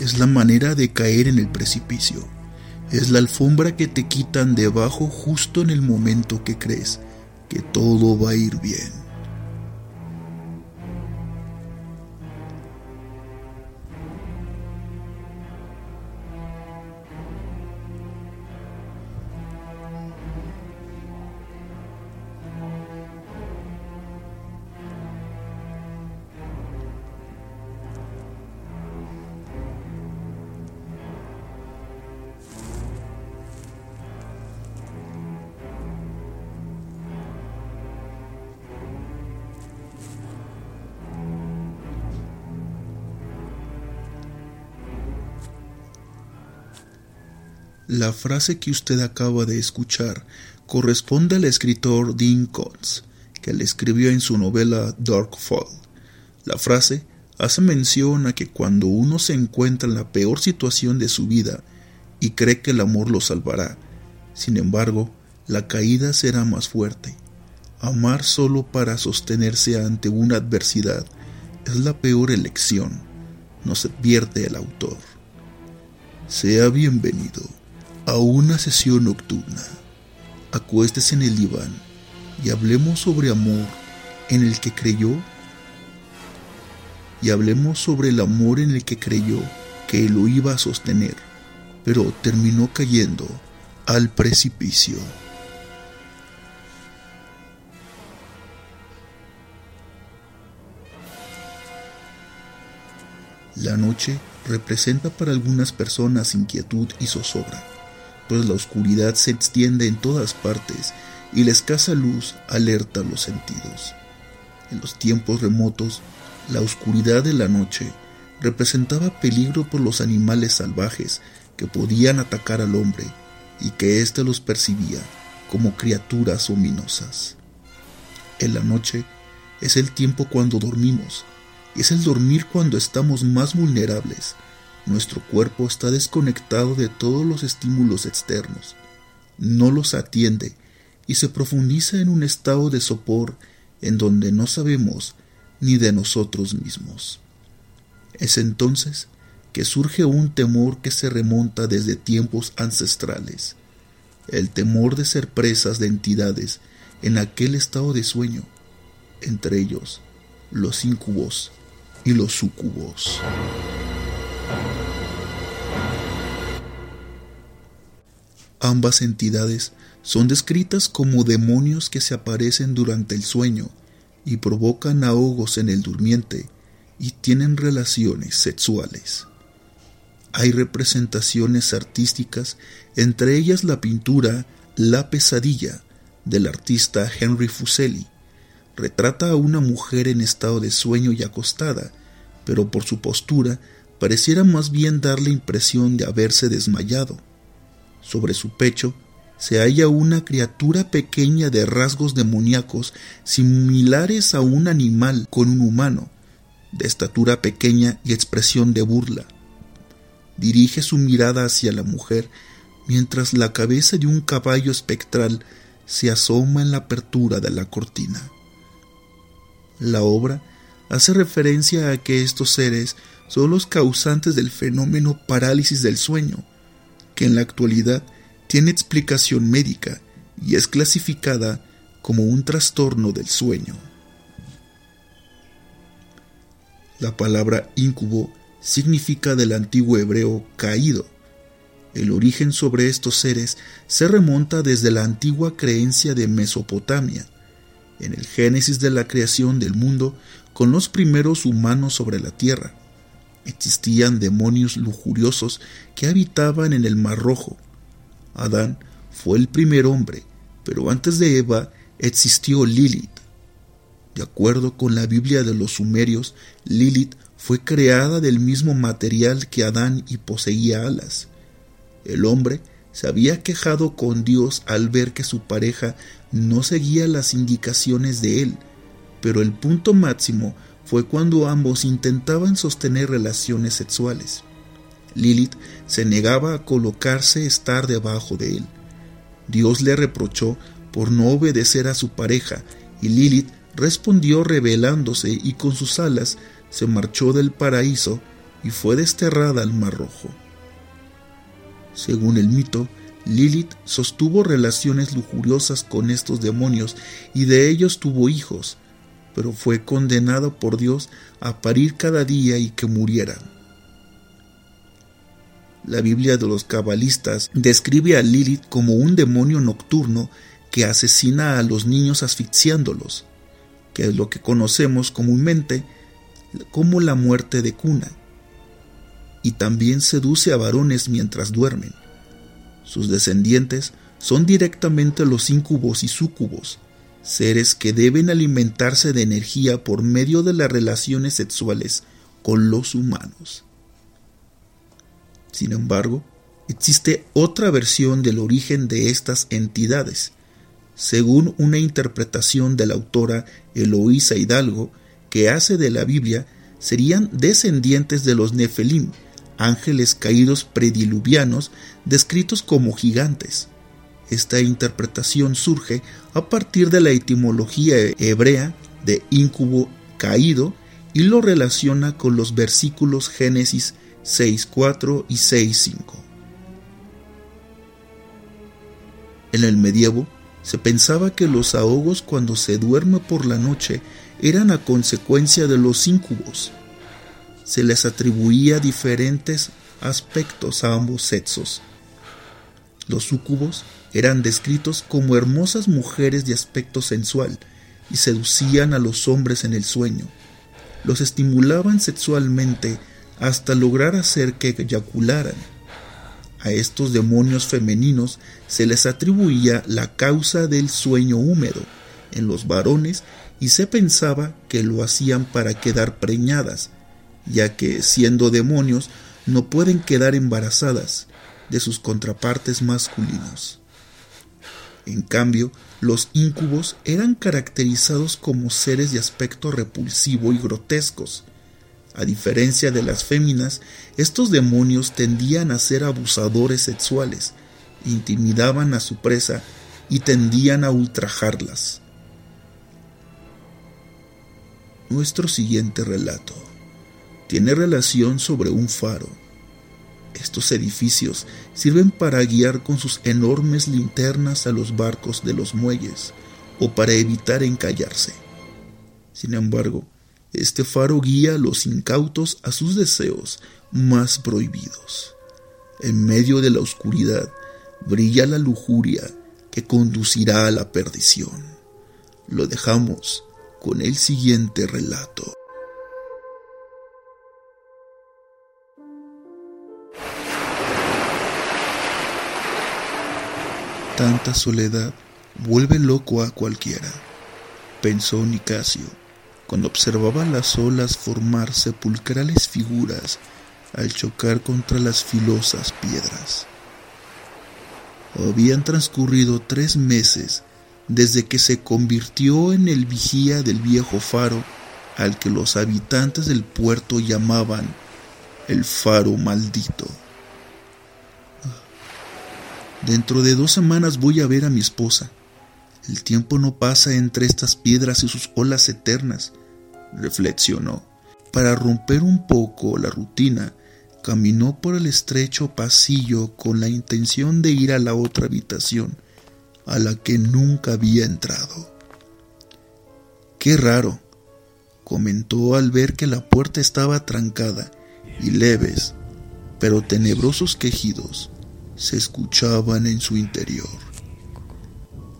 es la manera de caer en el precipicio. Es la alfombra que te quitan debajo justo en el momento que crees que todo va a ir bien. La frase que usted acaba de escuchar corresponde al escritor Dean Koontz, que le escribió en su novela Dark Fall. La frase hace mención a que cuando uno se encuentra en la peor situación de su vida y cree que el amor lo salvará, sin embargo, la caída será más fuerte. Amar solo para sostenerse ante una adversidad es la peor elección, nos advierte el autor. Sea bienvenido a una sesión nocturna. Acuéstese en el diván y hablemos sobre amor en el que creyó y hablemos sobre el amor en el que creyó que lo iba a sostener, pero terminó cayendo al precipicio. La noche representa para algunas personas inquietud y zozobra pues la oscuridad se extiende en todas partes y la escasa luz alerta los sentidos. En los tiempos remotos, la oscuridad de la noche representaba peligro por los animales salvajes que podían atacar al hombre y que éste los percibía como criaturas ominosas. En la noche es el tiempo cuando dormimos, y es el dormir cuando estamos más vulnerables nuestro cuerpo está desconectado de todos los estímulos externos, no los atiende y se profundiza en un estado de sopor en donde no sabemos ni de nosotros mismos. Es entonces que surge un temor que se remonta desde tiempos ancestrales, el temor de ser presas de entidades en aquel estado de sueño, entre ellos los incubos y los sucubos. Ambas entidades son descritas como demonios que se aparecen durante el sueño y provocan ahogos en el durmiente y tienen relaciones sexuales. Hay representaciones artísticas, entre ellas la pintura La pesadilla del artista Henry Fuseli. Retrata a una mujer en estado de sueño y acostada, pero por su postura pareciera más bien dar la impresión de haberse desmayado. Sobre su pecho se halla una criatura pequeña de rasgos demoníacos similares a un animal con un humano, de estatura pequeña y expresión de burla. Dirige su mirada hacia la mujer mientras la cabeza de un caballo espectral se asoma en la apertura de la cortina. La obra hace referencia a que estos seres son los causantes del fenómeno parálisis del sueño, que en la actualidad tiene explicación médica y es clasificada como un trastorno del sueño. La palabra incubo significa del antiguo hebreo caído El origen sobre estos seres se remonta desde la antigua creencia de Mesopotamia, en el génesis de la creación del mundo con los primeros humanos sobre la tierra. Existían demonios lujuriosos que habitaban en el Mar Rojo. Adán fue el primer hombre, pero antes de Eva existió Lilith. De acuerdo con la Biblia de los sumerios, Lilith fue creada del mismo material que Adán y poseía alas. El hombre se había quejado con Dios al ver que su pareja no seguía las indicaciones de él, pero el punto máximo fue cuando ambos intentaban sostener relaciones sexuales. Lilith se negaba a colocarse estar debajo de él. Dios le reprochó por no obedecer a su pareja y Lilith respondió rebelándose y con sus alas se marchó del paraíso y fue desterrada al Mar Rojo. Según el mito, Lilith sostuvo relaciones lujuriosas con estos demonios y de ellos tuvo hijos, pero fue condenado por Dios a parir cada día y que murieran. La Biblia de los cabalistas describe a Lilith como un demonio nocturno que asesina a los niños asfixiándolos, que es lo que conocemos comúnmente como la muerte de cuna, y también seduce a varones mientras duermen. Sus descendientes son directamente los incubos y súcubos, seres que deben alimentarse de energía por medio de las relaciones sexuales con los humanos. Sin embargo, existe otra versión del origen de estas entidades. Según una interpretación de la autora Eloísa Hidalgo, que hace de la Biblia, serían descendientes de los Nefelim, ángeles caídos prediluvianos descritos como gigantes. Esta interpretación surge a partir de la etimología hebrea de incubo caído y lo relaciona con los versículos Génesis 6.4 y 6.5. En el medievo se pensaba que los ahogos cuando se duerme por la noche eran a consecuencia de los incubos. Se les atribuía diferentes aspectos a ambos sexos. Los sucubos eran descritos como hermosas mujeres de aspecto sensual y seducían a los hombres en el sueño. Los estimulaban sexualmente hasta lograr hacer que eyacularan. A estos demonios femeninos se les atribuía la causa del sueño húmedo en los varones y se pensaba que lo hacían para quedar preñadas, ya que siendo demonios no pueden quedar embarazadas de sus contrapartes masculinos. En cambio, los íncubos eran caracterizados como seres de aspecto repulsivo y grotescos. A diferencia de las féminas, estos demonios tendían a ser abusadores sexuales, intimidaban a su presa y tendían a ultrajarlas. Nuestro siguiente relato tiene relación sobre un faro estos edificios sirven para guiar con sus enormes linternas a los barcos de los muelles o para evitar encallarse. Sin embargo, este faro guía a los incautos a sus deseos más prohibidos. En medio de la oscuridad brilla la lujuria que conducirá a la perdición. Lo dejamos con el siguiente relato. Tanta soledad vuelve loco a cualquiera, pensó Nicasio, cuando observaba las olas formar sepulcrales figuras al chocar contra las filosas piedras. Habían transcurrido tres meses desde que se convirtió en el vigía del viejo faro al que los habitantes del puerto llamaban el faro maldito. Dentro de dos semanas voy a ver a mi esposa. El tiempo no pasa entre estas piedras y sus olas eternas, reflexionó. Para romper un poco la rutina, caminó por el estrecho pasillo con la intención de ir a la otra habitación, a la que nunca había entrado. Qué raro, comentó al ver que la puerta estaba trancada y leves, pero tenebrosos quejidos se escuchaban en su interior.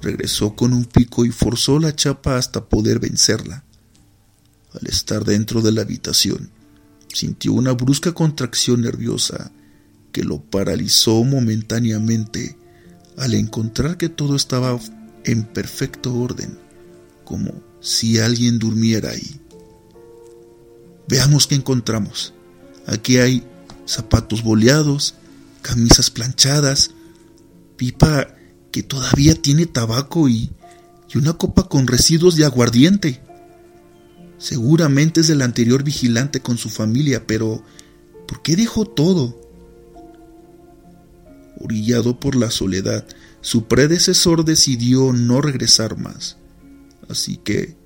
Regresó con un pico y forzó la chapa hasta poder vencerla. Al estar dentro de la habitación, sintió una brusca contracción nerviosa que lo paralizó momentáneamente al encontrar que todo estaba en perfecto orden, como si alguien durmiera ahí. Veamos qué encontramos. Aquí hay zapatos boleados, camisas planchadas, pipa que todavía tiene tabaco y, y una copa con residuos de aguardiente. Seguramente es del anterior vigilante con su familia, pero ¿por qué dejó todo? Orillado por la soledad, su predecesor decidió no regresar más. Así que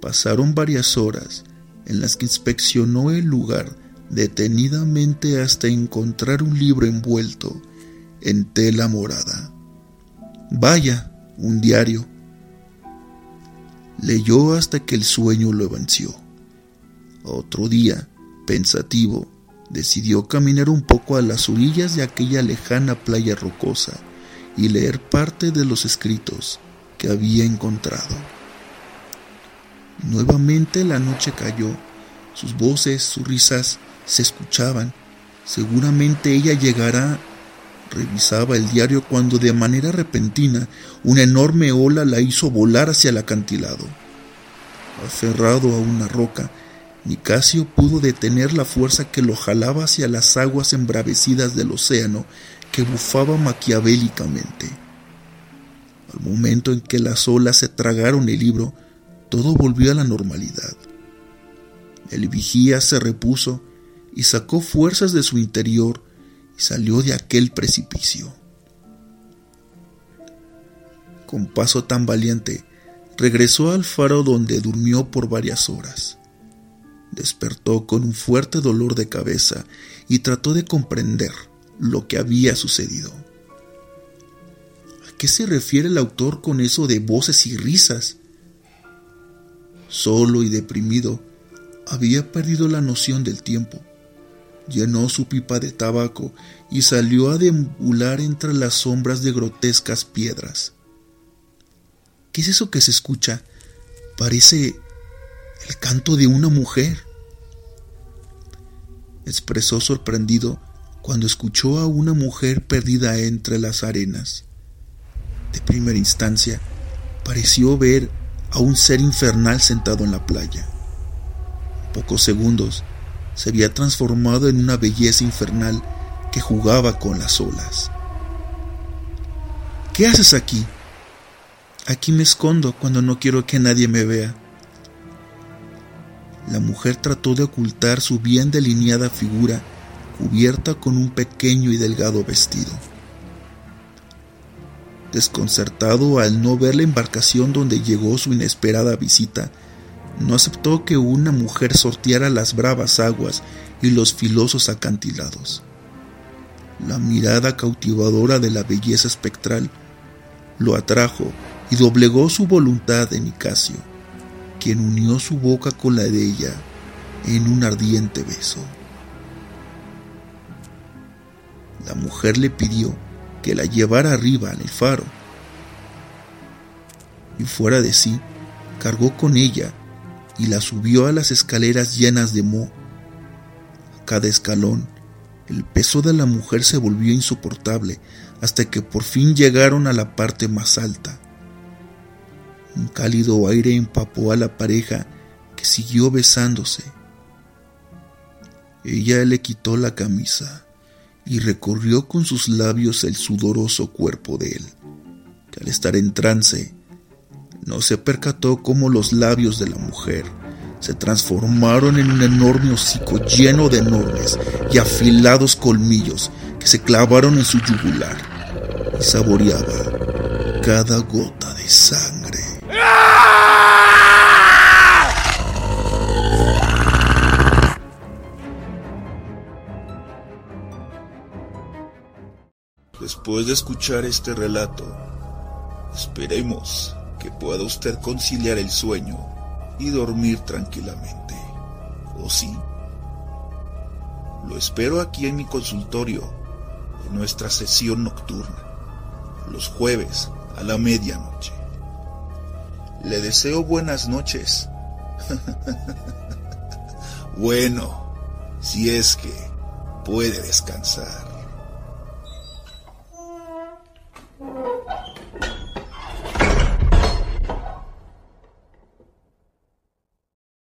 pasaron varias horas en las que inspeccionó el lugar detenidamente hasta encontrar un libro envuelto en tela morada. Vaya, un diario. Leyó hasta que el sueño lo venció. Otro día, pensativo, decidió caminar un poco a las orillas de aquella lejana playa rocosa y leer parte de los escritos que había encontrado. Nuevamente la noche cayó, sus voces, sus risas se escuchaban. Seguramente ella llegará. Revisaba el diario cuando de manera repentina una enorme ola la hizo volar hacia el acantilado. Aferrado a una roca, Nicasio pudo detener la fuerza que lo jalaba hacia las aguas embravecidas del océano que bufaba maquiavélicamente. Al momento en que las olas se tragaron el libro, todo volvió a la normalidad. El vigía se repuso y sacó fuerzas de su interior y salió de aquel precipicio. Con paso tan valiente, regresó al faro donde durmió por varias horas. Despertó con un fuerte dolor de cabeza y trató de comprender lo que había sucedido. ¿A qué se refiere el autor con eso de voces y risas? Solo y deprimido, había perdido la noción del tiempo llenó su pipa de tabaco y salió a deambular entre las sombras de grotescas piedras. ¿Qué es eso que se escucha? Parece el canto de una mujer. Expresó sorprendido cuando escuchó a una mujer perdida entre las arenas. De primera instancia, pareció ver a un ser infernal sentado en la playa. Pocos segundos, se había transformado en una belleza infernal que jugaba con las olas. ¿Qué haces aquí? Aquí me escondo cuando no quiero que nadie me vea. La mujer trató de ocultar su bien delineada figura cubierta con un pequeño y delgado vestido. Desconcertado al no ver la embarcación donde llegó su inesperada visita, no aceptó que una mujer sorteara las bravas aguas y los filosos acantilados. La mirada cautivadora de la belleza espectral lo atrajo y doblegó su voluntad en Nicasio, quien unió su boca con la de ella en un ardiente beso. La mujer le pidió que la llevara arriba en el faro, y fuera de sí, cargó con ella y la subió a las escaleras llenas de moho. Cada escalón, el peso de la mujer se volvió insoportable hasta que por fin llegaron a la parte más alta. Un cálido aire empapó a la pareja que siguió besándose. Ella le quitó la camisa y recorrió con sus labios el sudoroso cuerpo de él, que al estar en trance no se percató cómo los labios de la mujer se transformaron en un enorme hocico lleno de enormes y afilados colmillos que se clavaron en su yugular y saboreaba cada gota de sangre. Después de escuchar este relato, esperemos que pueda usted conciliar el sueño y dormir tranquilamente. ¿O sí? Lo espero aquí en mi consultorio, en nuestra sesión nocturna, los jueves a la medianoche. Le deseo buenas noches. bueno, si es que puede descansar.